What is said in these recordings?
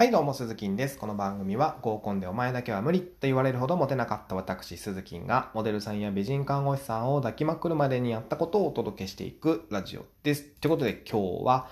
はいどうも、鈴木です。この番組は合コンでお前だけは無理って言われるほどモテなかった私、鈴木がモデルさんや美人看護師さんを抱きまくるまでにやったことをお届けしていくラジオです。ということで今日は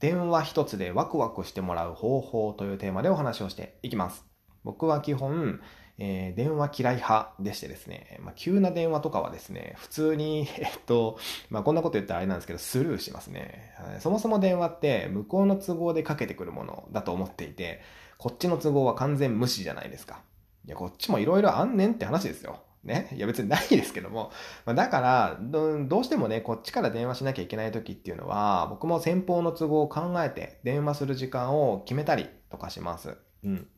電話一つでワクワクしてもらう方法というテーマでお話をしていきます。僕は基本、えー、電話嫌い派でしてですね、まあ、急な電話とかはですね、普通に、えっと、まあ、こんなこと言ったらあれなんですけど、スルーしますね。そもそも電話って向こうの都合でかけてくるものだと思っていて、こっちの都合は完全無視じゃないですか。いや、こっちも色々あんねんって話ですよ。ね。いや別にないですけども。まあ、だからど、どうしてもね、こっちから電話しなきゃいけない時っていうのは、僕も先方の都合を考えて電話する時間を決めたりとかします。うん。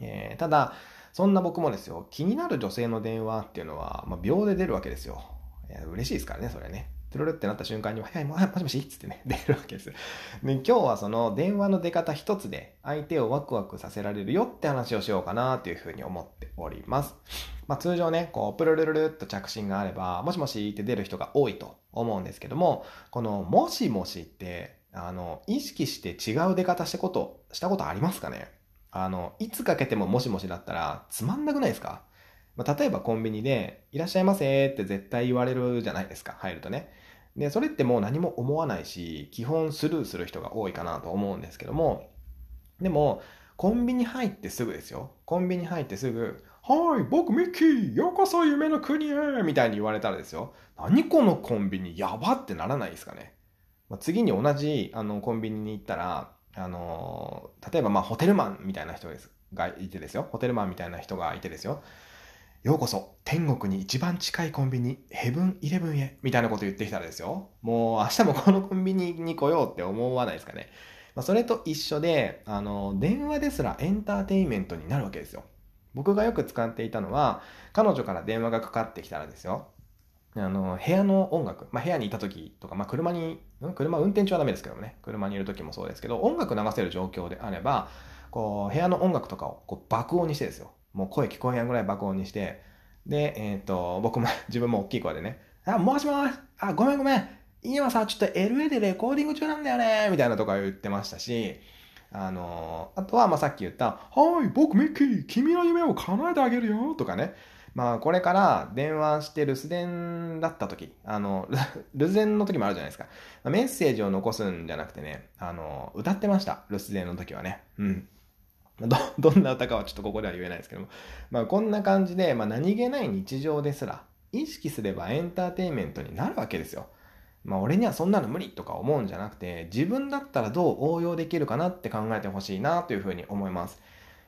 えー、ただ、そんな僕もですよ、気になる女性の電話っていうのは、まあ、秒で出るわけですよ。いや嬉しいですからね、それね。トゥルルってなった瞬間に、はい、もしもしっつってね、出るわけです。で、今日はその電話の出方一つで相手をワクワクさせられるよって話をしようかなというふうに思っております。まあ通常ね、こう、プルルルルっと着信があれば、もしもしって出る人が多いと思うんですけども、このもしもしって、あの、意識して違う出方したこと、したことありますかね？あの、いつかけてももしもしだったらつまんなくないですか？まあ、例えばコンビニで、いらっしゃいませって絶対言われるじゃないですか、入るとね。で、それってもう何も思わないし、基本スルーする人が多いかなと思うんですけども、でも、コンビニ入ってすぐですよ。コンビニ入ってすぐ、はい、僕ミッキー、ようこそ夢の国へみたいに言われたらですよ。何このコンビニ、やばってならないですかね？まあ、次に同じあのコンビニに行ったら、あの例えばまあホテルマンみたいな人ですがいてですよ。ホテルマンみたいな人がいてですよ。ようこそ天国に一番近いコンビニヘブンイレブンへみたいなこと言ってきたらですよ。もう明日もこのコンビニに来ようって思わないですかね。まあ、それと一緒で、あの、電話ですらエンターテインメントになるわけですよ。僕がよく使っていたのは、彼女から電話がかかってきたらですよ。あの、部屋の音楽、まあ、部屋にいた時とか、まあ、車に、車運転中はダメですけどもね、車にいる時もそうですけど、音楽流せる状況であれば、こう、部屋の音楽とかをこう爆音にしてですよ。もう声聞こえやんぐらい爆音にして、で、えっ、ー、と、僕も 自分も大きい声でね、あ、もしもし、あ、ごめんごめん、今さ、ちょっと LA でレコーディング中なんだよね、みたいなとか言ってましたし、あの、あとは、ま、さっき言った、はい、僕ミッキー、君の夢を叶えてあげるよ、とかね。まあ、これから電話して留守電だった時、あの、留守電の時もあるじゃないですか。メッセージを残すんじゃなくてね、あの、歌ってました。留守電の時はね。うん。ど、どんな歌かはちょっとここでは言えないですけども。まあ、こんな感じで、まあ、何気ない日常ですら、意識すればエンターテインメントになるわけですよ。まあ、俺にはそんなの無理とか思うんじゃなくて、自分だったらどう応用できるかなって考えてほしいなというふうに思います。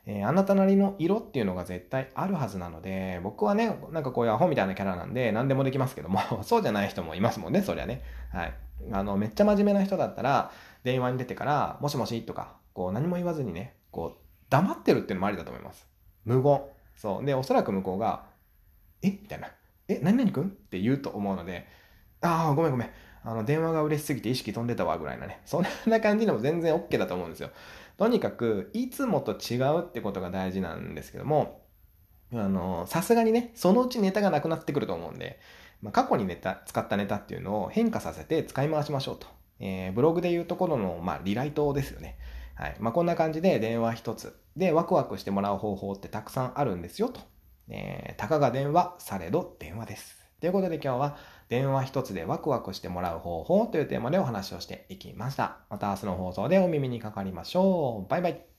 えー、あなたなりの色っていうのが絶対あるはずなので、僕はね、なんかこういうアホみたいなキャラなんで何でもできますけども、そうじゃない人もいますもんね、そりゃね。はい。あの、めっちゃ真面目な人だったら、電話に出てから、もしもしとか、こう何も言わずにね、こう、黙ってるっていうのもありだと思います。無言。そう。で、おそらく向こうが、え？みたいな。え？何々くん？って言うと思うので、ああ、ごめんごめん。あの、電話が嬉しすぎて意識飛んでたわ、ぐらいなね。そんな感じでも全然 OK だと思うんですよ。とにかく、いつもと違うってことが大事なんですけども、あの、さすがにね、そのうちネタがなくなってくると思うんで、まあ、過去にネタ、使ったネタっていうのを変化させて使い回しましょうと。えー、ブログでいうところの、まあ、リライトですよね。はい。まあ、こんな感じで電話一つでワクワクしてもらう方法ってたくさんあるんですよと。えー、たかが電話、されど電話です。ということで今日は電話一つでワクワクしてもらう方法というテーマでお話をしていきました。また明日の放送でお耳にかかりましょう。バイバイ。